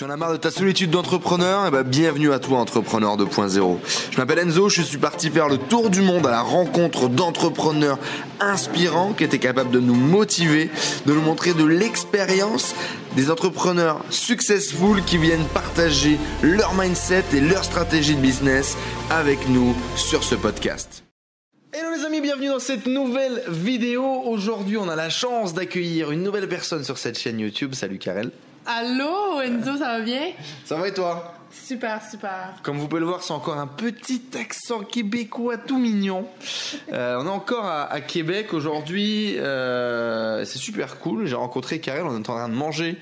Tu en as marre de ta solitude d'entrepreneur? Eh ben, bienvenue à toi, entrepreneur 2.0. Je m'appelle Enzo, je suis parti faire le tour du monde à la rencontre d'entrepreneurs inspirants qui étaient capables de nous motiver, de nous montrer de l'expérience, des entrepreneurs successful qui viennent partager leur mindset et leur stratégie de business avec nous sur ce podcast. Hello les amis, bienvenue dans cette nouvelle vidéo. Aujourd'hui, on a la chance d'accueillir une nouvelle personne sur cette chaîne YouTube. Salut Karel. Allô, Enzo, ça va bien? Ça va et toi? Super, super. Comme vous pouvez le voir, c'est encore un petit accent québécois tout mignon. Euh, on est encore à, à Québec aujourd'hui. Euh, c'est super cool. J'ai rencontré Karel. On est en train de manger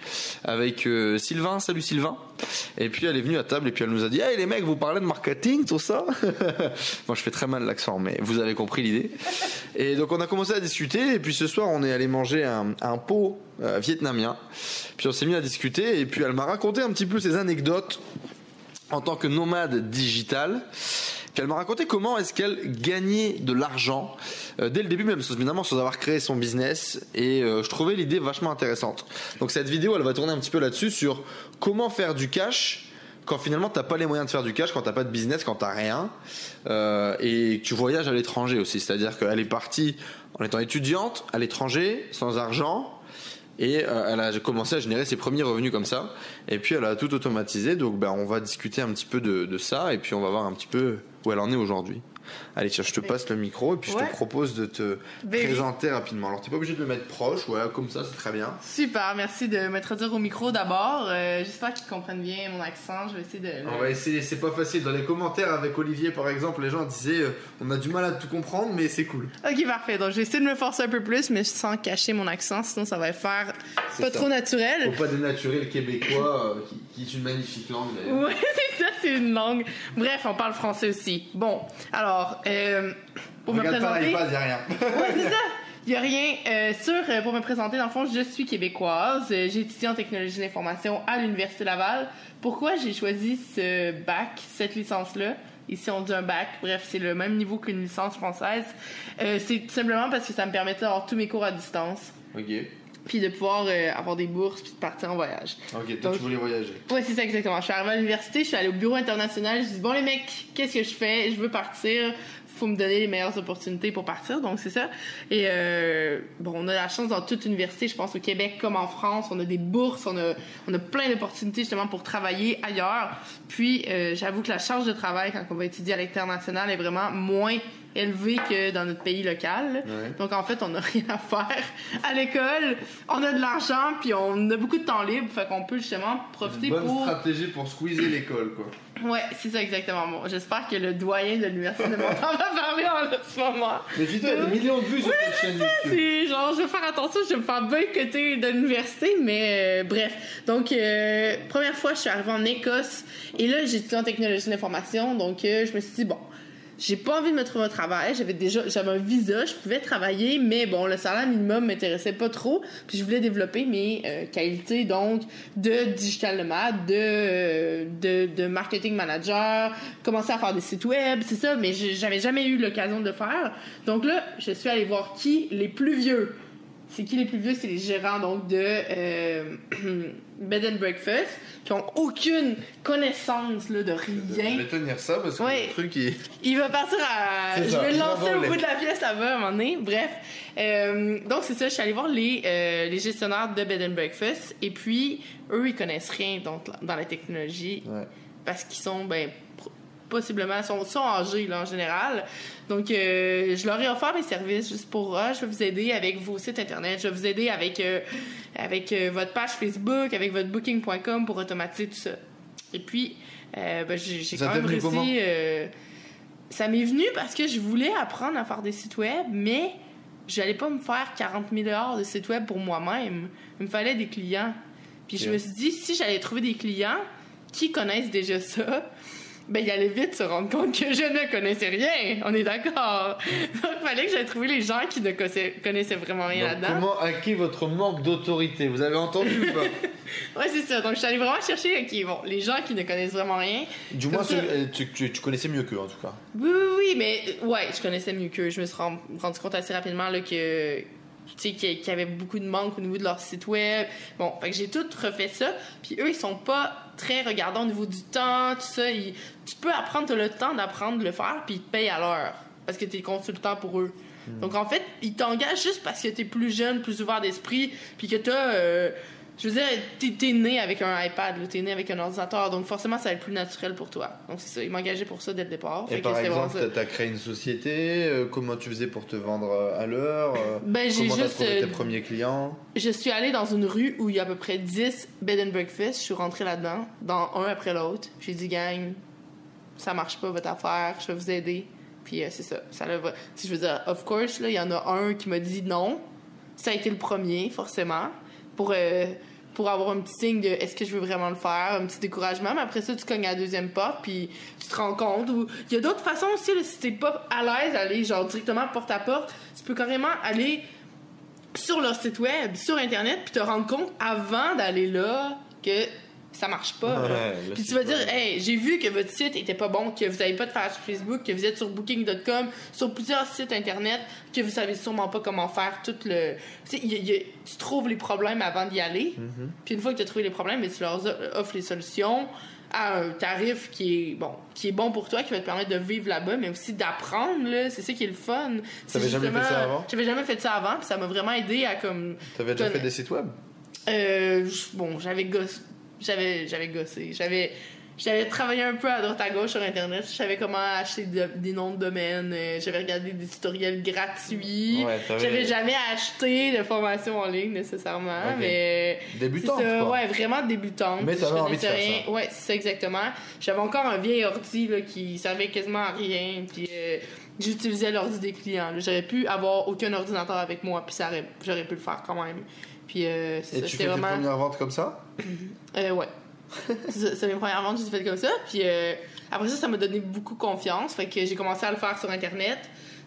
avec euh, Sylvain. Salut Sylvain. Et puis elle est venue à table et puis elle nous a dit Hey les mecs, vous parlez de marketing, tout ça? Moi je fais très mal l'accent, mais vous avez compris l'idée. Et donc on a commencé à discuter. Et puis ce soir, on est allé manger un, un pot euh, vietnamien. Puis on s'est mis à discuter. Et puis elle m'a raconté un petit peu ses anecdotes en tant que nomade digital. Puis elle m'a raconté comment est-ce qu'elle gagnait de l'argent euh, dès le début même, sans avoir créé son business. Et euh, je trouvais l'idée vachement intéressante. Donc cette vidéo, elle va tourner un petit peu là-dessus sur comment faire du cash quand finalement t'as pas les moyens de faire du cash, quand t'as pas de business, quand t'as rien, euh, et tu voyages à l'étranger aussi. C'est-à-dire qu'elle est partie en étant étudiante à l'étranger, sans argent, et euh, elle a commencé à générer ses premiers revenus comme ça. Et puis elle a tout automatisé. Donc ben, on va discuter un petit peu de, de ça et puis on va voir un petit peu où elle en est aujourd'hui. Allez, tiens, je te passe le micro et puis je Ouais. te propose de te Baby. présenter rapidement. Alors t'es pas obligé de le mettre proche, voilà, comme ça, c'est très bien. Super, merci de m'introduire au micro d'abord. Euh, J'espère qu'ils comprennent bien mon accent. Je vais essayer de. On va essayer, c'est pas facile. Dans les commentaires avec Olivier par exemple, les gens disaient euh, on a du mal à tout comprendre, mais c'est cool. Ok, parfait. Donc, je vais essayer de me forcer un peu plus, mais sans cacher mon accent, sinon ça va faire pas ça. trop naturel. Faut pas dénaturer le québécois, euh, qui, qui est une magnifique langue d'ailleurs. Ouais, c'est une langue. Bref, on parle français aussi. Bon, alors, euh, pour me pas présenter. y a rien. Ouais, c'est ça. Il y a rien. Euh, sur, euh, pour me présenter, dans le fond, je suis québécoise. Euh, J'ai étudié en technologie de l'information à l'Université Laval. Pourquoi j'ai choisi ce bac, cette licence-là? Ici, on dit un bac. Bref, c'est le même niveau qu'une licence française. Euh, c'est tout simplement parce que ça me permettait d'avoir tous mes cours à distance. Ok, Puis de pouvoir euh, avoir des bourses puis de partir en voyage. ok, toi Donc- tu voulais voyager. Ouais, c'est ça exactement. Je suis arrivée à l'université, je suis allée au bureau international, je dis bon les mecs, qu'est-ce que je fais? Je veux partir, faut me donner les meilleures opportunités pour partir, donc c'est ça. Et euh, bon, on a la chance dans toute université, je pense au Québec comme en France, on a des bourses, on a on a plein d'opportunités justement pour travailler ailleurs. Puis euh, j'avoue que la charge de travail quand on va étudier à l'international est vraiment moins élevée que dans notre pays local. Ouais. Donc en fait, on n'a rien à faire à l'école, on a de l'argent, puis on a beaucoup de temps libre, fait qu'on peut justement profiter Bonne pour stratégie pour squeezer l'école, quoi. Ouais, c'est ça exactement. Bon, j'espère que le doyen de l'université de Montréal va parler en ce moment. Mais dis-toi, il y a des millions de vues sur cette chaîne YouTube. C'est genre, je vais faire attention, je vais me faire boycotter de l'université, mais euh, bref. Donc, euh, première fois, je suis arrivée en Écosse et là, j'ai étudié en technologie de l'information, donc euh, je me suis dit, bon, j'ai pas envie de me trouver un travail, j'avais déjà, j'avais un visa, je pouvais travailler, mais bon, le salaire minimum m'intéressait pas trop, puis je voulais développer mes euh, qualités, donc, de digital nomade, de, euh, de, de marketing manager, commencer à faire des sites web, c'est ça, mais j'avais jamais eu l'occasion de le faire. Donc là, je suis allée voir qui les plus vieux. C'est qui les plus vieux? C'est les gérants donc de euh, Bed and Breakfast qui ont aucune connaissance là, de Je rien. vais tenir ça parce que Ouais. le truc il. Il va partir à. Je vais le lancer au bout de la pièce là-bas à un moment donné. Bref. Euh, donc, c'est ça. Je suis allée voir les, euh, les gestionnaires de Bed and Breakfast. Et puis, eux, ils connaissent rien donc, dans la technologie Ouais. parce qu'ils sont, ben, possiblement, sont, sont âgés, là, en général. Donc, euh, je leur ai offert mes services juste pour, ah, je vais vous aider avec vos sites Internet, je vais vous aider avec, euh, avec euh, votre page Facebook, avec votre booking.com pour automatiser tout ça. Et puis, ben, j'ai quand même réussi... ça m'est venu parce que je voulais apprendre à faire des sites web, mais j'allais pas me faire 40 000 heures de sites web pour moi-même. Il me fallait des clients. Puis je me suis dit, si j'allais trouver des clients qui connaissent déjà ça, ben, il allait vite se rendre compte que je ne connaissais rien. On est d'accord. Donc, il fallait que j'aille trouver les gens qui ne connaissaient, vraiment rien là-dedans. comment hacker votre manque d'autorité? Vous avez entendu ou pas? Ouais, c'est ça. Donc, je suis allée vraiment chercher, OK, bon, les gens qui ne connaissent vraiment rien. Du moins, ça. euh, tu, tu- tu connaissais mieux qu'eux en tout cas. Oui, oui, oui, mais euh, ouais, je connaissais mieux qu'eux. Je me suis ren- rendu compte assez rapidement là, que tu sais, qui, qui avaient beaucoup de manque au niveau de leur site web. Bon, fait que j'ai tout refait ça. Puis eux, ils sont pas très regardants au niveau du temps, tout ça. Ils- tu peux apprendre, t'as le temps d'apprendre de le faire, puis ils te payent à l'heure. Parce que t'es consultant pour eux. Donc en fait, ils t'engagent juste parce que t'es plus jeune, plus ouvert d'esprit, puis que t'as. euh, je veux dire, t'es, t'es né avec un iPad, t'es né avec un ordinateur, donc forcément ça va être plus naturel pour toi. Donc c'est ça, ils m'engageaient pour ça dès le départ. Et Fait par exemple, t'as as créé une société, euh, comment tu faisais pour te vendre euh, à l'heure euh, Ben, j'ai Comment t'as trouvé euh, tes premiers clients? Je suis allée dans une rue où il y a à peu près 10 bed and breakfast. Je suis rentrée là-dedans, dans un après l'autre. J'ai dit, gang, ça marche pas votre affaire, je vais vous aider. Puis euh, c'est ça. ça l'a- si je veux dire, of course, là, il y en a un qui m'a dit non. Ça a été le premier, forcément, pour, euh, pour avoir un petit signe de est-ce que je veux vraiment le faire, un petit découragement. Mais après ça, tu cognes à la deuxième porte, puis tu te rends compte. Ou... Il y a d'autres façons aussi, là, si t'es pas à l'aise d'aller genre directement porte à porte, tu peux carrément aller sur leur site web, sur Internet, puis te rendre compte avant d'aller là que ça marche pas. Ouais, puis tu vas dire, hey, j'ai vu que votre site était pas bon, que vous avez pas de page Facebook, que vous êtes sur Booking.com, sur plusieurs sites Internet, que vous savez sûrement pas comment faire tout le. Tu sais, il y a- il y a- tu trouves les problèmes avant d'y aller. Mhm. Puis une fois que tu as trouvé les problèmes, tu leur offres les solutions à un tarif qui est bon, qui est bon pour toi, qui va te permettre de vivre là-bas, mais aussi d'apprendre. là. C'est ça qui est le fun. T'avais jamais fait ça avant? J'avais jamais fait ça avant, puis ça m'a vraiment aidé à comme. T'avais déjà fait des sites web? Euh, bon, j'avais gossé. J'avais, j'avais gossé. J'avais, j'avais travaillé un peu à droite à gauche sur Internet. Je savais comment acheter de- des noms de domaine. Euh, J'avais regardé des tutoriels gratuits. Ouais, J'avais jamais acheté de formation en ligne nécessairement, Ok. mais Débutante, c'est ça, quoi. ouais, vraiment débutante. Mais t'avais envie de faire rien. ça. Ouais, c'est ça exactement. J'avais encore un vieil ordi là, qui servait quasiment à rien, puis euh, j'utilisais l'ordi des clients. J'aurais pu avoir aucun ordinateur avec moi, puis j'aurais pu le faire quand même. Puis euh, c'est Et ça, tu c'était fais tes vraiment. premières ventes comme ça? Euh, ouais. c'est mes premières ventes, j'ai fait comme ça. Puis euh, après ça, ça m'a donné beaucoup confiance. Fait que j'ai commencé à le faire sur Internet.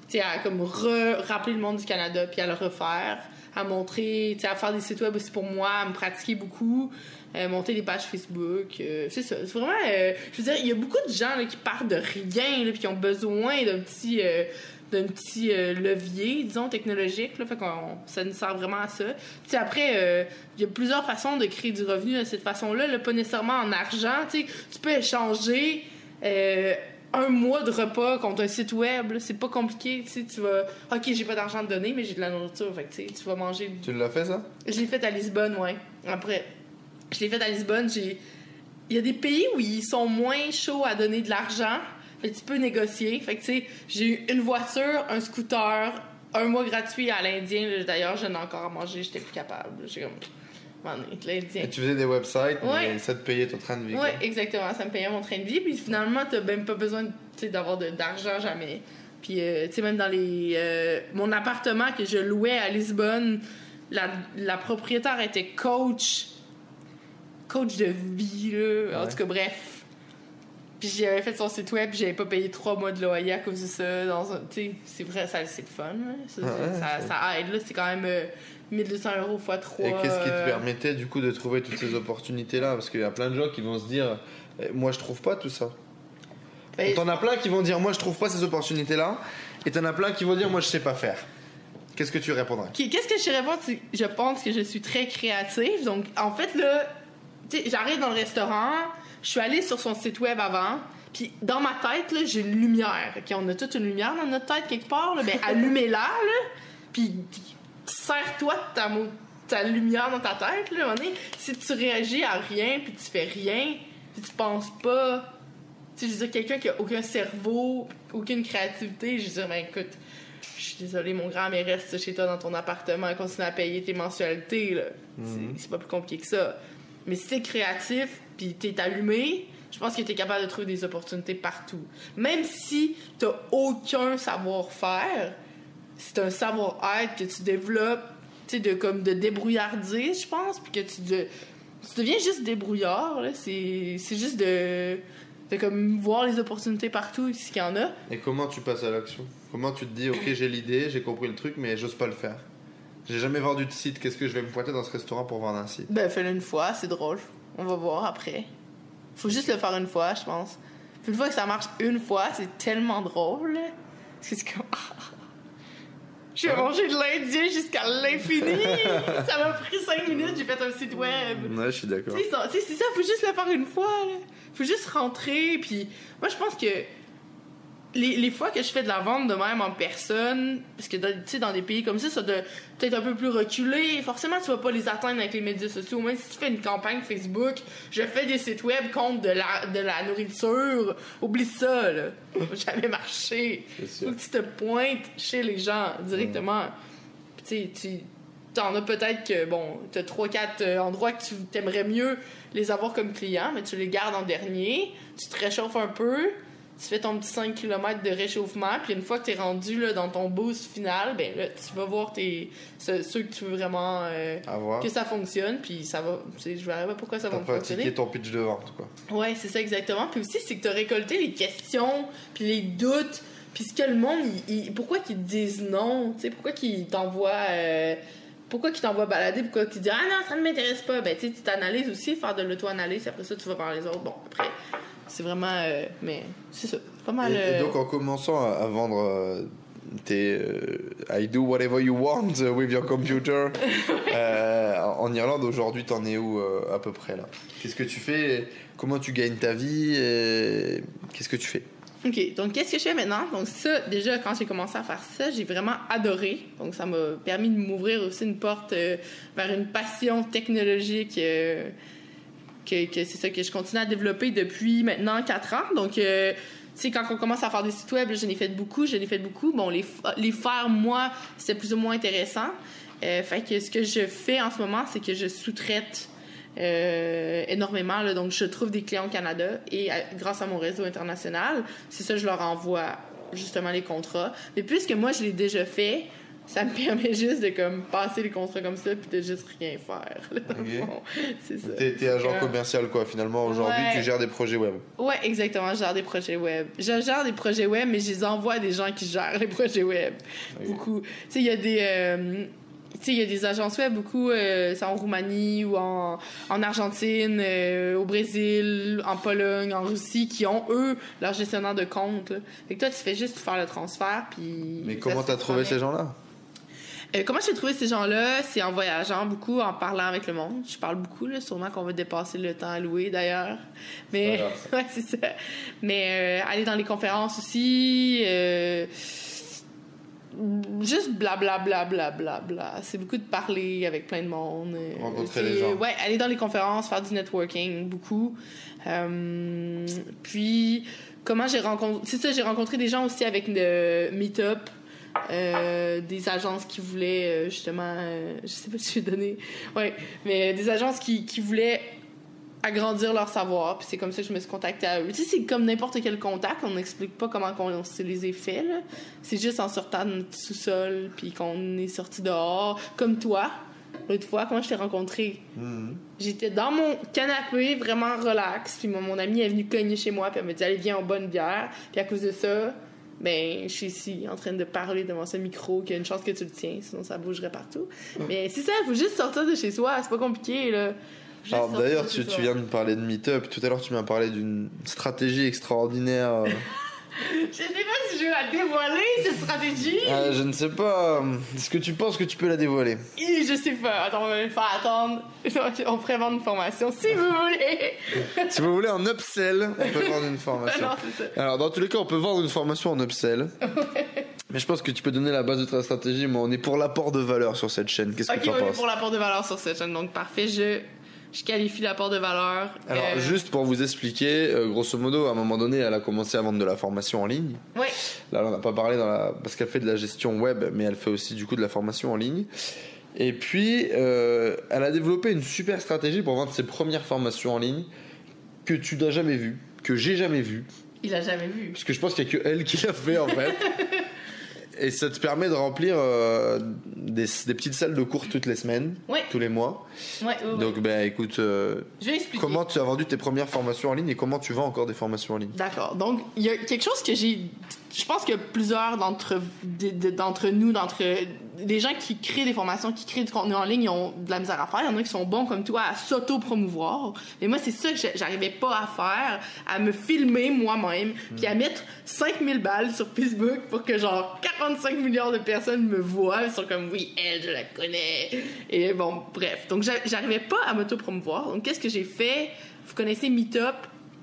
Tu sais, à comme re- rappeler le monde du Canada, puis à le refaire. À montrer, tu sais, à faire des sites web aussi pour moi, à me pratiquer beaucoup. euh, monter des pages Facebook. euh, c'est ça. C'est vraiment. euh, je veux dire, il y a beaucoup de gens là, qui partent de rien, là, puis qui ont besoin d'un petit. euh, d'un petit euh, levier, disons, technologique. Là, fait qu'on, ça nous sert vraiment à ça. Puis après, euh, il y a plusieurs façons de créer du revenu de cette façon-là, là, pas nécessairement en argent. tu peux échanger euh, un mois de repas contre un site web. là. C'est pas compliqué. tu sais. Tu vas, OK, j'ai pas d'argent à te donner, mais j'ai de la nourriture. Fait que, tu vas manger Tu l'as fait ça? Je l'ai fait à Lisbonne, ouais. Après, je l'ai fait à Lisbonne. J'ai... Il y a des pays où ils sont moins chauds à donner de l'argent. Que tu peux négocier. Fait que, tu sais, j'ai eu une voiture, un scooter, un mois gratuit à l'Indien. D'ailleurs, j'en ai encore à manger. J'étais plus capable. J'ai comme... Et tu faisais des websites, Ouais. mais ça te payait ton train de vie. Quoi. exactement. Ça me payait mon train de vie. Puis finalement, t'as même pas besoin d'avoir d'argent jamais. Puis, euh, tu sais, même dans les. euh, mon appartement que je louais à Lisbonne, la, la propriétaire était coach. Coach de vie, là. En tout cas, bref. Puis j'avais fait son site web, j'avais pas payé trois mois de loyer à cause de ça. Dans un, c'est vrai, ça, c'est le fun. là. Ça, Ouais, ça, c'est- ça aide, là. C'est quand même euh, 1200 euros x 3. Et qu'est-ce qui te permettait du coup de trouver toutes ces opportunités-là? Parce qu'il y a plein de gens qui vont se dire, Eh, moi je trouve pas tout ça. Ben, T'en as plein qui vont dire, moi je trouve pas ces opportunités-là. Et t'en as plein qui vont dire, moi je sais pas faire. Qu'est-ce que tu répondrais? Ok, Qu'est-ce que je réponds? Je pense que je suis très créative. Donc, en fait, là, j'arrive dans le restaurant, je suis allée sur son site web avant, puis dans ma tête, là, j'ai une lumière. On a toute une lumière dans notre tête quelque part, là. Ben, allumez-la, là, puis serre-toi de ta, ta lumière dans ta tête, là. donné. Si tu réagis à rien, puis tu fais rien, puis tu penses pas. Tu sais, je veux dire, quelqu'un qui a aucun cerveau, aucune créativité, je veux dire, ben écoute, je suis désolée, mon grand, mais reste chez toi dans ton appartement, continue à payer tes mensualités, là. C'est- C'est pas plus compliqué que ça. Mais si t'es créatif, puis t'es allumé, je pense que t'es capable de trouver des opportunités partout. Même si t'as aucun savoir-faire, c'est un savoir-être que tu développes, tu sais, de, comme de débrouillardise, je pense, puis que tu, de- tu deviens juste débrouillard, c'est juste de, de comme voir les opportunités partout, ce qu'il y en a. Et comment tu passes à l'action? Comment tu te dis, ok j'ai l'idée, j'ai compris le truc, mais j'ose pas le faire J'ai jamais vendu de site, qu'est-ce que je vais me pointer dans ce restaurant pour vendre un site? Ben, fais-le une fois, c'est drôle. On va voir après. Faut juste le faire une fois, je pense. Puis une fois que ça marche une fois, c'est tellement drôle. c'est comme. Je vais manger de l'Indien jusqu'à l'infini. ça m'a pris cinq minutes, j'ai fait un site web. Ouais, je suis d'accord. Tu sais, c'est ça, faut juste le faire une fois. Là. Faut juste rentrer. Puis moi, je pense que les, les fois que je fais de la vente de même en personne, parce que dans- tu sais, dans des pays comme ça, ça doit peut-être un peu plus reculé. Forcément, tu vas pas les atteindre avec les médias sociaux. Même si tu fais une campagne Facebook, je fais des sites web contre de la, de la nourriture. Oublie ça, là. Ça va jamais marché. Faut que tu te pointes chez les gens directement. Puis tu sais, tu t'en as peut-être que, bon, t'as trois, quatre euh, endroits que tu t'aimerais mieux les avoir comme clients, mais tu les gardes en dernier, tu te réchauffes un peu, tu fais ton petit 5 km de réchauffement, puis une fois que t'es rendu là, dans ton boost final, ben là, tu vas voir tes, ce- ceux que tu veux vraiment euh, voir. que ça fonctionne, puis ça va, tu je verrai pas pourquoi ça va fonctionner. ton pitch de vente, quoi. Ouais, c'est ça exactement. Puis aussi, c'est que t'as récolté les questions, puis les doutes, puis ce que le monde, il- il- pourquoi qu'ils te disent non, tu sais, pourquoi qu'ils t'envoient, euh, pourquoi qu'ils t'envoient balader, pourquoi qu'ils disent ah non, ça ne m'intéresse pas. Ben tu tu t'analyses aussi, faire de l'auto-analyse, après ça, tu vas vers les autres. Bon, après, c'est vraiment, euh, mais c'est ça, c'est pas mal. Et, et euh, donc en commençant à, à vendre euh, tes euh, I do whatever you want with your computer euh, en Irlande aujourd'hui t'en es où euh, à peu près là? Qu'est-ce que tu fais? Comment tu gagnes ta vie et Qu'est-ce que tu fais? OK, donc qu'est-ce que je fais maintenant? Donc ça, déjà, quand j'ai commencé à faire ça, j'ai vraiment adoré. Donc ça m'a permis de m'ouvrir aussi une porte vers une passion technologique que, que c'est ça que je continue à développer depuis maintenant 4 ans. Donc, euh, tu sais, quand on commence à faire des sites web, là, je n'ai fait beaucoup, je n'ai fait beaucoup. Bon, les, les faire, moi, c'est plus ou moins intéressant. Euh, fait que ce que je fais en ce moment, c'est que je sous-traite euh, énormément. Là, donc, je trouve des clients au Canada et grâce à mon réseau international, c'est ça, je leur envoie justement les contrats. Mais puisque moi, je l'ai déjà fait, ça me permet juste de comme passer les contrats comme ça puis de juste rien faire. là, dans le Ok. fond. C'est ça. T'es t'es agent commercial quoi finalement aujourd'hui Ouais. tu gères des projets web. Ouais, exactement. Je gère des projets web. Je gère des projets web, mais je les envoie à des gens qui gèrent les projets web. Beaucoup. Tu sais, il y a des. euh, il y a des agences web, beaucoup, euh, c'est en Roumanie ou en, en Argentine, euh, au Brésil, en Pologne, en Russie, qui ont, eux, leur gestionnaire de compte. là. Fait que toi, tu fais juste faire le transfert, puis... Mais comment t'as trouvé ces gens-là? Euh, comment j'ai trouvé ces gens-là? C'est en voyageant beaucoup, en parlant avec le monde. Je parle beaucoup, là, sûrement qu'on va dépasser le temps alloué d'ailleurs. Mais, ouais, c'est ça. Mais euh, aller dans les conférences aussi, euh, juste blablabla, bla, bla, bla. C'est beaucoup de parler avec plein de monde. Rencontrer les gens. Ouais, aller dans les conférences, faire du networking, beaucoup. Euh, puis, comment j'ai rencontré... C'est ça, j'ai rencontré des gens aussi avec le Meetup. Euh, des agences qui voulaient euh, justement euh, je sais pas si je vais donner ouais mais des agences qui, qui voulaient agrandir leur savoir puis c'est comme ça que je me suis contactée à eux tu sais c'est comme n'importe quel contact on n'explique pas comment on se les là c'est juste en sortant de notre sous-sol puis qu'on est sorti dehors comme toi l'autre fois comment je t'ai rencontré Mhm. J'étais dans mon canapé, vraiment relax. Puis mon, mon amie est venue cogner chez moi, puis elle me dit Allez, viens, on boit une bière. Puis à cause de ça, ben, je suis ici en train de parler devant ce micro, qu'il y a une chance que tu le tiens, sinon ça bougerait partout. Mais c'est ça, il faut juste sortir de chez soi, c'est pas compliqué, là. Juste Alors d'ailleurs tu, tu viens de me parler de Meetup tout à l'heure tu m'as parlé d'une stratégie extraordinaire. Je sais pas si je vais la dévoiler, cette stratégie. ah, je ne sais pas est-ce que tu penses que tu peux la dévoiler? Hi, Je sais pas. Attends, on va faire attendre. On pourrait vendre une formation si vous voulez. Si vous voulez un upsell on peut vendre une formation. non, c'est ça. Alors, dans tous les cas, on peut vendre une formation en upsell. Mais je pense que tu peux donner la base de ta stratégie, mais on est pour l'apport de valeur sur cette chaîne. Qu'est-ce que tu en on est penses? pour l'apport de valeur sur cette chaîne, donc parfait. Je, je qualifie l'apport de valeur. Alors, Euh, juste pour vous expliquer, euh, grosso modo, à un moment donné, elle a commencé à vendre de la formation en ligne. Ouais. Là, on n'a pas parlé dans la... parce qu'elle fait de la gestion web, mais elle fait aussi du coup de la formation en ligne. Et puis, euh, elle a développé une super stratégie pour vendre ses premières formations en ligne que tu n'as jamais vues, que j'ai jamais vues. Il a jamais vu. Parce que je pense qu'il n'y a que elle qui l'a fait en fait. Et ça te permet de remplir euh, des, des petites salles de cours toutes les semaines, Ouais. tous les mois. Ouais, ouais, ouais. Donc, ben écoute, euh, comment tu as vendu tes premières formations en ligne et comment tu vends encore des formations en ligne? D'accord. Donc, il y a quelque chose que j'ai. Je pense que plusieurs d'entre de- de- d'entre nous, d'entre les gens qui créent des formations, qui créent du contenu en ligne, ils ont de la misère à faire. Il y en a qui sont bons comme toi à s'auto-promouvoir. Mais moi, c'est ça que j'a- j'arrivais pas à faire, à me filmer moi-même, puis à mettre 5000 balles sur Facebook pour que genre 45 millions de personnes me voient. Ils sont comme oui, elle, je la connais. Et bon, bref. Donc, j'a- j'arrivais pas à m'auto-promouvoir. Donc, qu'est-ce que j'ai fait? Vous connaissez Meetup?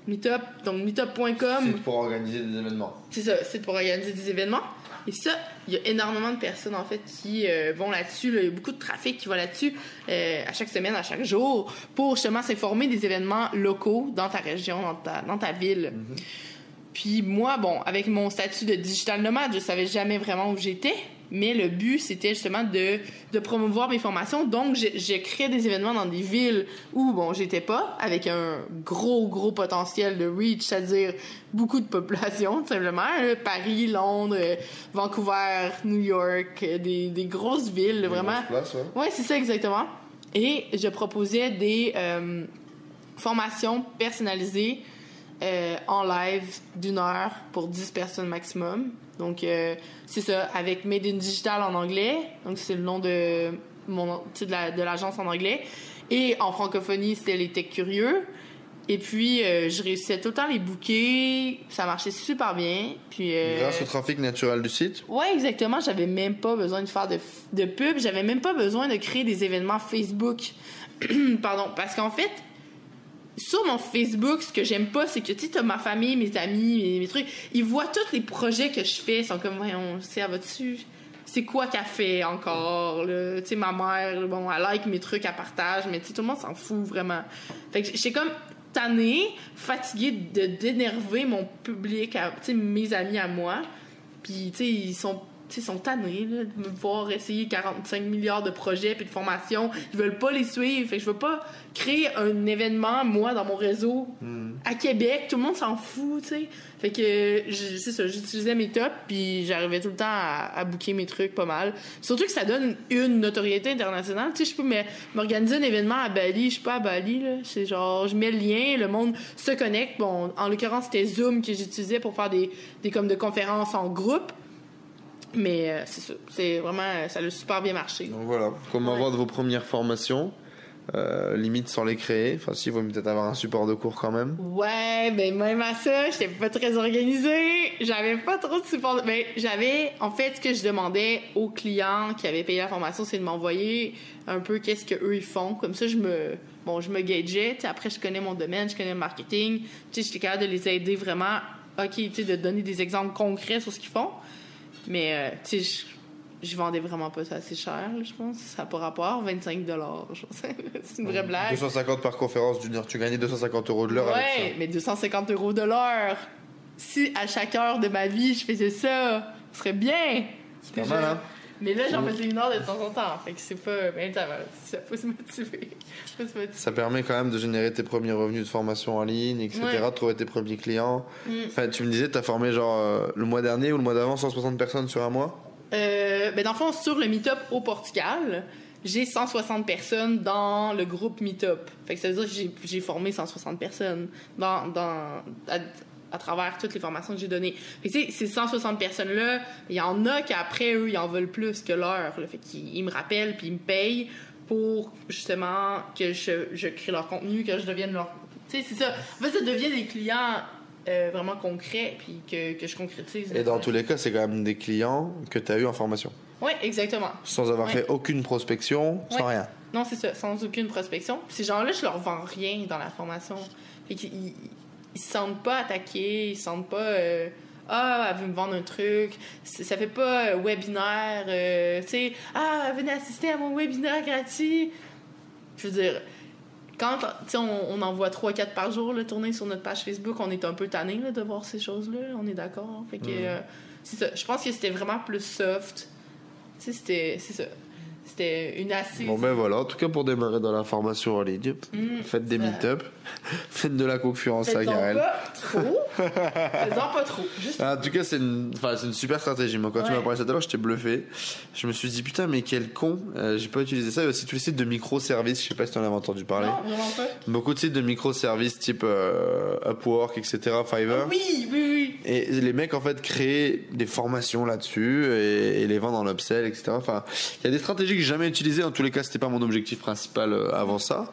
Meetup, donc meetup.com. C'est pour organiser des événements. C'est ça, c'est pour organiser des événements. Et ça, il y a énormément de personnes en fait qui euh, vont là-dessus. là. Il y a beaucoup de trafic qui va là-dessus euh, à chaque semaine, à chaque jour, pour justement s'informer des événements locaux dans ta région, dans ta, dans ta ville. Puis moi, bon, avec mon statut de digital nomade, je savais jamais vraiment où j'étais. Mais le but, c'était justement de, de promouvoir mes formations. Donc, j'ai j'ai créé des événements dans des villes où, bon, j'étais pas, avec un gros, gros potentiel de reach, c'est-à-dire beaucoup de population, tout simplement. là. Paris, Londres, euh, Vancouver, New York, euh, des, des grosses villes, vraiment. Ouais. Ouais, c'est ça exactement. Et je proposais des euh, formations personnalisées euh, en live d'une heure pour 10 personnes maximum. Donc, euh, c'est ça, avec Made in Digital en anglais. Donc, c'est le nom de, mon, de la- de l'agence en anglais. Et en francophonie, c'était les Tech Curieux. Et puis, euh, je réussissais tout le temps à les booker. Ça marchait super bien. Puis, euh, Grâce au trafic naturel du site? Ouais, exactement. J'avais même pas besoin de faire de, de pub. J'avais même pas besoin de créer des événements Facebook. Pardon. Parce qu'en fait, sur mon Facebook, ce que j'aime pas, c'est que, tu sais, ma famille, mes amis, mes, trucs. Ils voient tous les projets que je fais. Ils sont comme, elle va-tu? C'est quoi qu'elle fait encore? Tu sais, ma mère, bon, elle like mes trucs, elle partage, mais tu sais, tout le monde s'en fout vraiment. Fait que j'étais comme tannée, fatiguée de d'énerver mon public, tu sais, mes amis à moi. Puis, tu sais, ils sont, ils sont tannés là, de me voir essayer 45 milliards de projets puis de formations. Ils veulent pas les suivre. Fait que je veux pas créer un événement, moi, dans mon réseau, à Québec. Tout le monde s'en fout, tu sais. Fait que, c'est ça, j'utilisais mes tops puis j'arrivais tout le temps à, à booker mes trucs pas mal. Surtout que ça donne une notoriété internationale. Tu sais, je peux m'organiser un événement à Bali. Je suis pas à Bali, là. C'est genre, je mets le lien, le monde se connecte. Bon, en l'occurrence, c'était Zoom que j'utilisais pour faire des, des comme de conférences en groupe. Mais euh, c'est ça. C'est vraiment, euh, ça a super bien marché. Donc voilà, comment Ouais. vendre vos premières formations. Euh, limite sans les créer. Enfin, si, il vaut peut-être avoir un support de cours quand même. Ouais, ben même à ça, j'étais pas très organisée. J'avais pas trop de support. Ben, j'avais, en fait, ce que je demandais aux clients qui avaient payé la formation, c'est de m'envoyer un peu qu'est-ce que eux ils font. Comme ça, je me, bon, je me gageais. Après, je connais mon domaine, je connais le marketing. Tu sais, j'étais capable de les aider vraiment. Ok, tu sais, de donner des exemples concrets sur ce qu'ils font. Mais, euh, tu sais, je, vendais vraiment pas ça assez cher, je pense. Ça n'a pas rapport. 25 dollars. C'est une vraie blague. 250 par conférence d'une heure. Tu gagnais 250 euros de l'heure avec Ouais, mais 250 euros de l'heure. Si à chaque heure de ma vie je faisais ça, ce serait bien. ça. C'est pas mal, hein? Mais là, j'en faisais une heure de temps en temps. Fait que c'est pas. Ben, ça va. Ça faut se motiver. Faut se motiver. Ça permet quand même de générer tes premiers revenus de formation en ligne, etc. Ouais. De trouver tes premiers clients. Mm. Enfin, tu me disais, t'as formé genre euh, le mois dernier ou le mois d'avant 160 personnes sur un mois? Euh, ben, dans le fond, sur le Meetup au Portugal, j'ai 160 personnes dans le groupe Meetup. Fait que ça veut dire que j'ai- j'ai formé 160 personnes dans, dans, à, à travers toutes les formations que j'ai données. Fait que, tu sais, ces 160 personnes-là, il y en a qu'après, eux, ils en veulent plus que l'heure. là. Fait qu'ils ils me rappellent puis ils me payent pour, justement, que je, je crée leur contenu, que je devienne leur... Tu sais, c'est ça. En fait, ça devient des clients euh, vraiment concrets puis que, que je concrétise. Et dans tous les cas, c'est quand même des clients que tu as eu en formation. Oui, exactement. Sans avoir Ouais. fait aucune prospection, sans rien. Non, c'est ça, sans aucune prospection. Ces gens-là, je leur vends rien dans la formation. Fait qu'ils ils, se sentent pas attaqués, ils se sentent pas euh, Ah, elle veut me vendre un truc. Ça fait pas euh, webinaire, euh, tu sais, Ah, venez assister à mon webinaire gratuit. Je veux dire, quand on, on en voit 3-4 par jour là, tourner sur notre page Facebook, on est un peu tanné là, de voir ces choses-là, on est d'accord. Fait que, euh, c'est ça. Je pense que c'était vraiment plus soft. Tu sais, c'était. C'est ça. C'était une assez. Bon ben voilà, en tout cas pour démarrer dans la formation en ligne, Mm, faites des ça- meet-up, faites de la concurrence à Garel. pas trop. Pas trop. Juste Ah, en tout cas, c'est une, enfin, c'est une super stratégie. Moi, quand tu m'as parlé ça tout à l'heure, j'étais bluffé. Je me suis dit, putain, mais quel con, euh, j'ai pas utilisé ça. Il y a aussi tous les sites de microservices, je sais pas si tu en avais entendu parler. Non. Beaucoup de sites de microservices type euh, Upwork, etc., Fiverr. Oui, oui, oui. Et les mecs, en fait, créent des formations là-dessus et, et les vendent en upsell, etc. Enfin, il y a des stratégies que j'ai jamais utilisées. En tous les cas, c'était pas mon objectif principal euh, avant ça.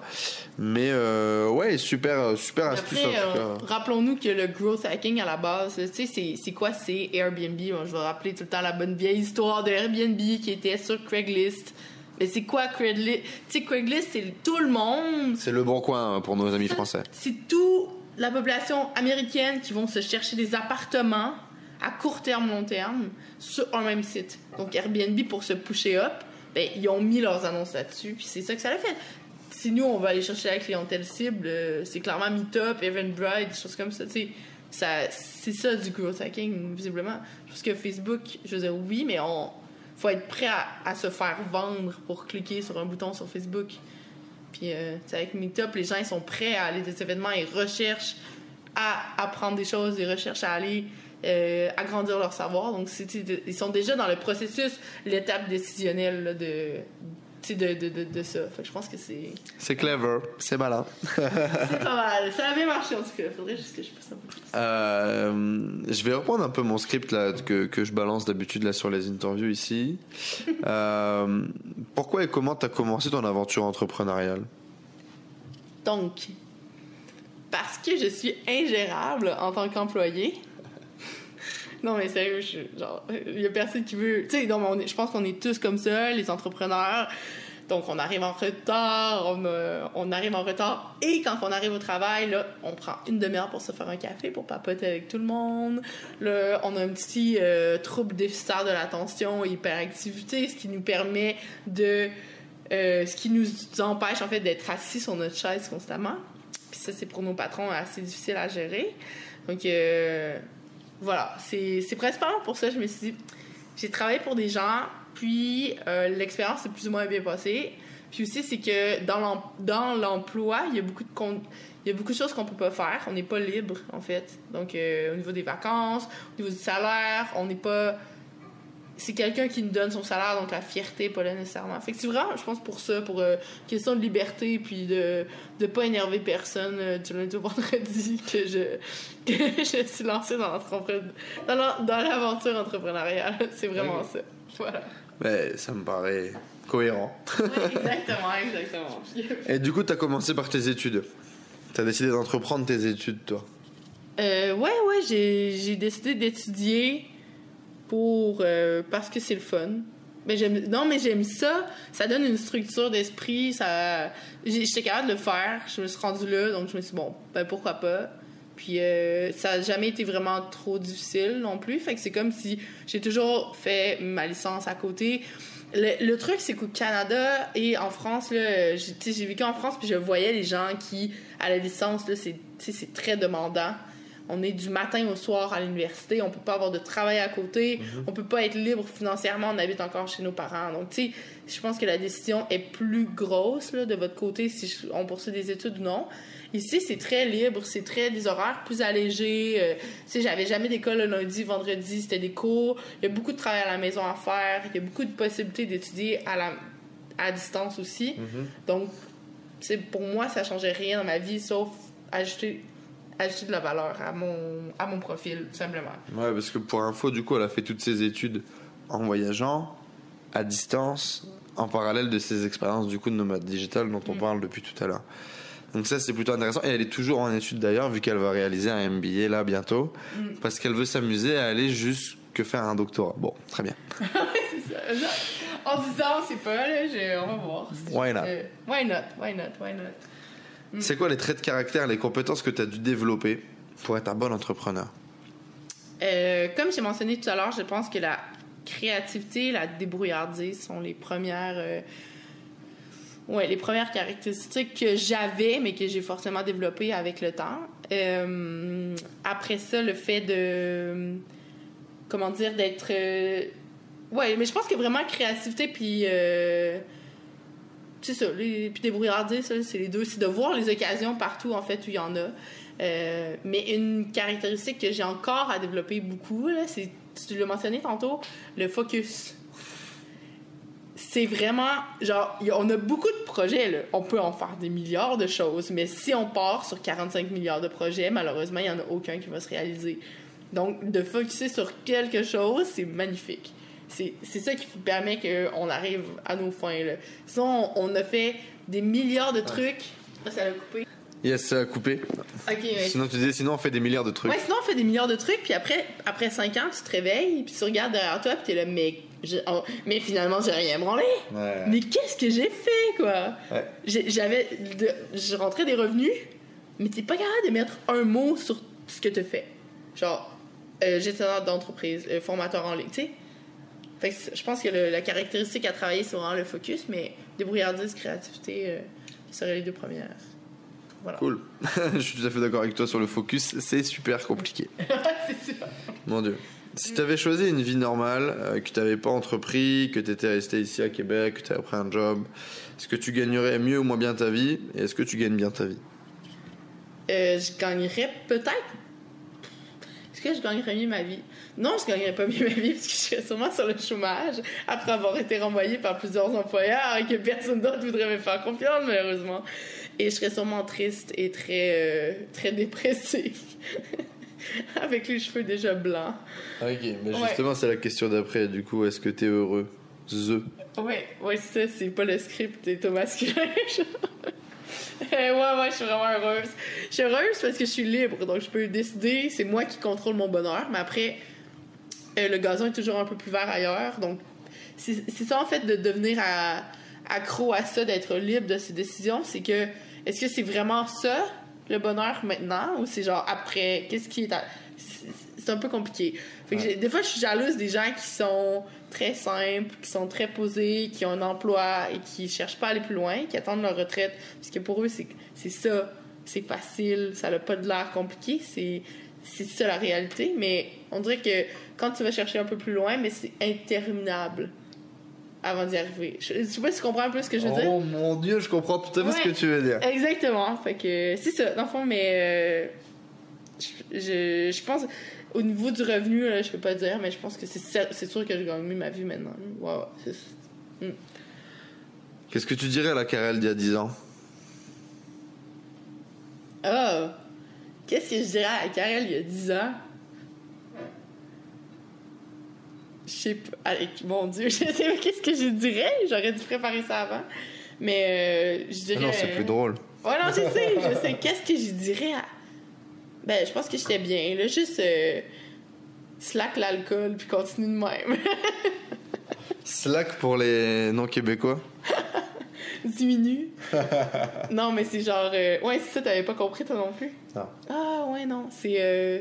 Mais euh, ouais, super, super astuce euh, rappelons-nous que le growth hacking à la base, tu sais, c'est, quoi? C'est Airbnb. Moi, je vais rappeler tout le temps la bonne vieille histoire de Airbnb qui était sur Craigslist. Mais c'est quoi Craigslist? Tu sais, Craigslist, c'est tout le monde. C'est le bon coin pour nos amis français. C'est tout la population américaine qui vont se chercher des appartements à court terme, long terme, sur un même site. Donc Airbnb, pour se pusher up, ben, ils ont mis leurs annonces là-dessus, puis c'est ça que ça a fait. Si nous, on va aller chercher la clientèle cible, euh, c'est clairement Meetup, Eventbrite, des choses comme ça. Ça, c'est ça du growth hacking, visiblement. Parce que Facebook, je veux dire, oui, mais on faut être prêt à se faire vendre pour cliquer sur un bouton sur Facebook. Puis, euh, avec Meetup, les gens, ils sont prêts à aller des événements, ils recherchent à apprendre des choses, ils recherchent à aller euh, agrandir leur savoir. Donc, ils sont déjà dans le processus, l'étape décisionnelle de, de, de, de, de ça. Fait que je pense que c'est C'est clever, c'est malin. c'est pas mal. Ça a bien marché, en tout cas. Faudrait juste que je fasse un peu plus. Euh, je vais reprendre un peu mon script là, que, que je balance d'habitude là sur les interviews ici. Euh, pourquoi et comment tu as commencé ton aventure entrepreneuriale? Donc, parce que je suis ingérable en tant qu'employé. Non, mais sérieux, genre, il y a personne qui veut. Tu sais, je pense qu'on est tous comme ça, les entrepreneurs. Donc, on arrive en retard, on, euh, on arrive en retard. Et quand on arrive au travail, là, on prend une demi-heure pour se faire un café, pour papoter avec tout le monde. Là, on a un petit euh, trouble déficitaire de l'attention, hyperactivité, ce qui nous permet de euh, ce qui nous empêche en fait d'être assis sur notre chaise constamment. Puis ça, c'est pour nos patrons assez difficile à gérer. Donc voilà, c'est principalement pour ça que je me suis dit, j'ai travaillé pour des gens, puis euh, l'expérience s'est plus ou moins bien passée. Puis aussi, c'est que dans l'em- dans l'emploi, il y a beaucoup de con- il y a beaucoup de choses qu'on peut pas faire. On n'est pas libre, en fait. Donc, euh, au niveau des vacances, au niveau du salaire, on n'est pas c'est quelqu'un qui nous donne son salaire, donc la fierté, pas là nécessairement. Fait que c'est vraiment, je pense, pour ça, pour euh, question de liberté, puis de de pas énerver personne euh, du lundi au vendredi, que je, que je suis lancée dans dans la- dans l'aventure entrepreneuriale. C'est vraiment ça. Voilà. Ben, Ça me paraît cohérent. Ouais, exactement, exactement. Et du coup, tu as commencé par tes études. Tu as décidé d'entreprendre tes études, toi. Euh, ouais, ouais, j'ai, j'ai décidé d'étudier pour euh, parce que c'est le fun. Mais j'aime, non, mais j'aime ça. Ça donne une structure d'esprit. Ça, j'étais capable de le faire. Je me suis rendue là, donc je me suis dit, bon, ben pourquoi pas? Puis euh, ça a jamais été vraiment trop difficile non plus. Fait que c'est comme si j'ai toujours fait ma licence à côté. Le, truc, c'est qu'au Canada et en France, j'ai, vécu en France, puis je voyais les gens qui, à la licence, c'est, c'est très demandant. On est du matin au soir à l'université, on peut pas avoir de travail à côté, on peut pas être libre financièrement, on habite encore chez nos parents. Donc, tu sais, je pense que la décision est plus grosse là, de votre côté si on poursuit des études ou non. Ici, c'est très libre, c'est très des horaires plus allégés. euh, tu sais, j'avais jamais d'école le lundi, vendredi, c'était des cours. Il y a beaucoup de travail à la maison à faire. Il y a beaucoup de possibilités d'étudier à la à distance aussi. Donc, c'est pour moi, ça changeait rien dans ma vie sauf ajouter ajouter de la valeur à mon à mon profil tout simplement. Ouais, parce que pour info, du coup, elle a fait toutes ses études en voyageant, à distance, en parallèle de ses expériences du coup de nomade digital dont on parle depuis tout à l'heure. Donc ça, c'est plutôt intéressant. Et elle est toujours en études d'ailleurs, vu qu'elle va réaliser un MBA là bientôt, parce qu'elle veut s'amuser à aller jusque faire un doctorat. Bon, très bien. ça. En disant, c'est pas là, je- on va voir. Why not? Euh, why not? Why not? Why not? C'est quoi les traits de caractère, les compétences que tu as dû développer pour être un bon entrepreneur? Euh, comme j'ai mentionné tout à l'heure, je pense que la créativité, la débrouillardise sont les premières, euh, ouais, les premières caractéristiques que j'avais, mais que j'ai forcément développées avec le temps. Euh, après ça, le fait de, comment dire, d'être, Ouais, mais je pense que vraiment créativité puis. C'est ça, les, puis débrouillardise, c'est les deux. C'est de voir les occasions partout, en fait, où il y en a. Euh, mais une caractéristique que j'ai encore à développer beaucoup, c'est, tu l'as mentionné tantôt, le focus. C'est vraiment, genre, on a beaucoup de projets. On peut en faire des milliards de choses, mais si on part sur 45 milliards de projets, malheureusement, il n'y en a aucun qui va se réaliser. Donc, de focuser sur quelque chose, c'est magnifique. C'est ça qui permet qu'on arrive à nos fins. Là. Sinon, on, a fait des milliards de trucs. Ah, ça l'a coupé. Yes, ça a coupé. Sinon, tu disais, sinon on fait des milliards de trucs. Ouais, sinon on fait des milliards de trucs, puis après, après 5 ans, tu te réveilles, puis tu regardes derrière toi, puis t'es là, mais, oh, mais finalement, j'ai rien branlé. Mais qu'est-ce que j'ai fait, quoi? J'avais. Je rentrais des revenus, mais t'es pas capable de mettre un mot sur ce que tu fait. Genre, euh, gestionnaire d'entreprise, euh, formateur en ligne, tu sais. Fait que je pense que la caractéristique à travailler, c'est vraiment le focus, mais débrouillardise, créativité, euh, seraient les deux premières. Voilà. Cool. je suis tout à fait d'accord avec toi sur le focus. C'est super compliqué. c'est sûr. Mon Dieu. Si tu avais choisi une vie normale, euh, que tu n'avais pas entrepris, que tu étais resté ici à Québec, que tu avais pris un job, est-ce que tu gagnerais mieux ou moins bien ta vie Et est-ce que tu gagnes bien ta vie? Euh, Je gagnerais peut-être est-ce que je gagnerais mieux ma vie? Non, je gagnerais pas mieux ma vie parce que je serais sûrement sur le chômage après avoir été renvoyée par plusieurs employeurs et que personne d'autre voudrait me faire confiance, malheureusement. Et je serais sûrement triste et très, euh, très dépressive. Avec les cheveux déjà blancs. Ok, mais justement, c'est la question d'après. Du coup, est-ce que t'es heureux? The. Ouais, ouais, ça, c'est pas le script, c'est Thomas ouais, ouais, je suis vraiment heureuse. Je suis heureuse parce que je suis libre, donc je peux décider, c'est moi qui contrôle mon bonheur, mais après, euh, le gazon est toujours un peu plus vert ailleurs, donc c'est ça en fait de devenir accro à ça, d'être libre de ses décisions, c'est que, est-ce que c'est vraiment ça, le bonheur maintenant, ou c'est genre après, qu'est-ce qui est... C'est un peu compliqué. des fois, je suis jalouse des gens qui sont très simples, qui sont très posés, qui ont un emploi et qui cherchent pas à aller plus loin, qui attendent leur retraite. Parce que pour eux, c'est ça. C'est facile, ça n'a pas de l'air compliqué. C'est c'est ça la réalité. Mais on dirait que quand tu vas chercher un peu plus loin, mais c'est interminable avant d'y arriver. Je, sais pas si tu comprends un peu ce que je veux dire. Oh mon dieu, je comprends tout à fait ce que tu veux dire. Exactement. Fait que c'est ça, dans le fond, mais euh, je, je, pense au niveau du revenu, là, je peux pas dire, mais je pense que c'est sûr que je gagne mieux ma vie maintenant. Hmm. Qu'est-ce que tu dirais à la Karel d'il y a 10 ans? Oh! Qu'est-ce que je dirais à la Karel il y a 10 ans? Je sais pas. Mon Dieu, je sais pas qu'est-ce que je dirais. J'aurais dû préparer ça avant. Mais euh, je dirais. non, c'est plus drôle. Ouais, non, je sais, je sais. Qu'est-ce que je dirais à ben, je pense que j'étais bien. Là, juste euh, slack l'alcool puis continue de même. slack pour les non-québécois? Diminue. non, mais c'est genre. Euh, ouais, c'est ça, t'avais pas compris toi non plus? Non. Ah, ouais, non. C'est. Euh,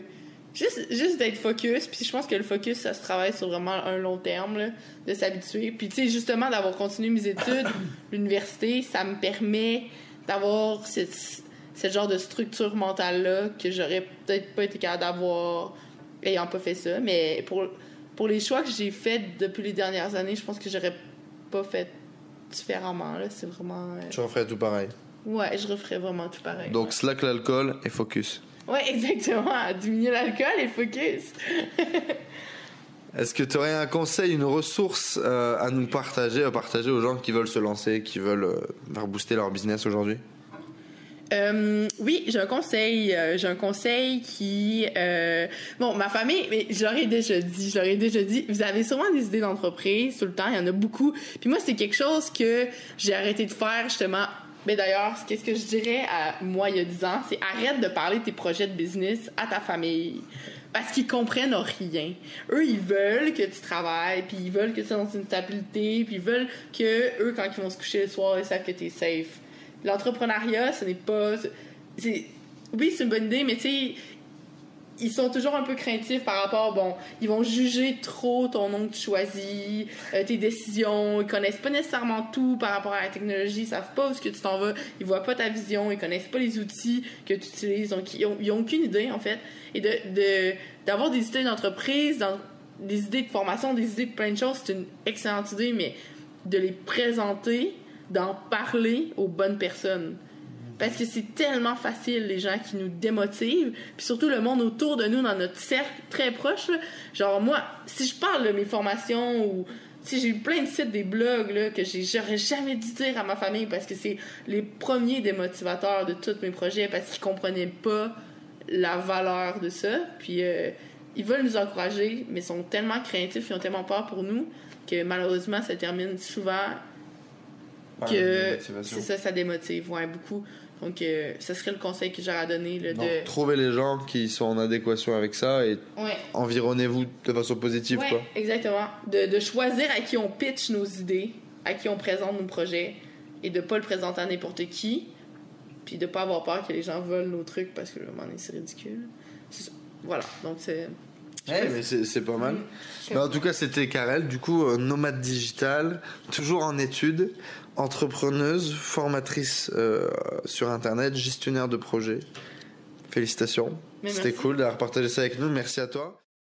juste, juste d'être focus, puis je pense que le focus, ça se travaille sur vraiment un long terme, là, de s'habituer. Puis, tu sais, justement, d'avoir continué mes études, l'université, ça me permet d'avoir cette, ce genre de structure mentale-là que j'aurais peut-être pas été capable d'avoir ayant pas fait ça. Mais pour, pour les choix que j'ai faits depuis les dernières années, je pense que j'aurais pas fait différemment. Là. C'est vraiment. Euh, tu referais tout pareil. Ouais, je referais vraiment tout pareil. Donc, slack l'alcool et focus. Ouais, exactement. Diminuer l'alcool et focus. Est-ce que tu aurais un conseil, une ressource euh, à nous partager, à partager aux gens qui veulent se lancer, qui veulent euh, faire booster leur business aujourd'hui? Euh, oui, j'ai un conseil. Euh, j'ai un conseil qui... Euh, bon, ma famille, mais ai déjà dit, ai déjà dit, vous avez sûrement des idées d'entreprise tout le temps, il y en a beaucoup. Puis moi, c'est quelque chose que j'ai arrêté de faire justement. Mais d'ailleurs, qu'est-ce que je dirais à moi il y a 10 ans, c'est arrête de parler de tes projets de business à ta famille. Parce qu'ils comprennent rien. Eux, ils veulent que tu travailles, puis ils veulent que tu sois dans une stabilité, puis ils veulent que eux, quand ils vont se coucher le soir, ils savent que tu es safe l'entrepreneuriat, ce n'est pas. Oui, c'est une bonne idée, mais tu sais, ils sont toujours un peu craintifs par rapport, bon, ils vont juger trop ton nom que tu choisis, euh, tes décisions, ils connaissent pas nécessairement tout par rapport à la technologie, ils savent pas où ce que tu t'en vas, ils voient pas ta vision, ils connaissent pas les outils que tu utilises, donc ils ont, ont aucune idée en fait. Et de d'avoir des idées d'entreprise, des idées de formation, des idées de plein de choses, c'est une excellente idée, mais de les présenter, d'en parler aux bonnes personnes. Parce que c'est tellement facile, les gens qui nous démotivent, puis surtout le monde autour de nous, dans notre cercle très proche. Genre, moi, si je parle de mes formations ou si j'ai eu plein de sites, des blogs là, que j'aurais jamais dû dire à ma famille parce que c'est les premiers démotivateurs de tous mes projets parce qu'ils comprenaient pas la valeur de ça. Puis euh, ils veulent nous encourager, mais sont tellement craintifs, ils ont tellement peur pour nous que malheureusement ça termine souvent que c'est ça, ça démotive, ouais, beaucoup. Donc, euh, ce serait le conseil que j'aurais à donner. Là, de... Trouvez les gens qui sont en adéquation avec ça et environnez-vous de façon positive. Ouais, quoi. exactement. De, de, choisir à qui on pitch nos idées, à qui on présente nos projets et de pas le présenter à n'importe qui. Puis de pas avoir peur que les gens volent nos trucs parce que, moment c'est ridicule. Voilà, donc c'est. Ouais, mais c'est pas mal. Mm. en tout cas, c'était Karel, du coup, euh, nomade digital, toujours en études, entrepreneuse, formatrice euh, sur Internet, gestionnaire de projet. Félicitations. C'était cool d'avoir partagé ça avec nous. Merci à toi.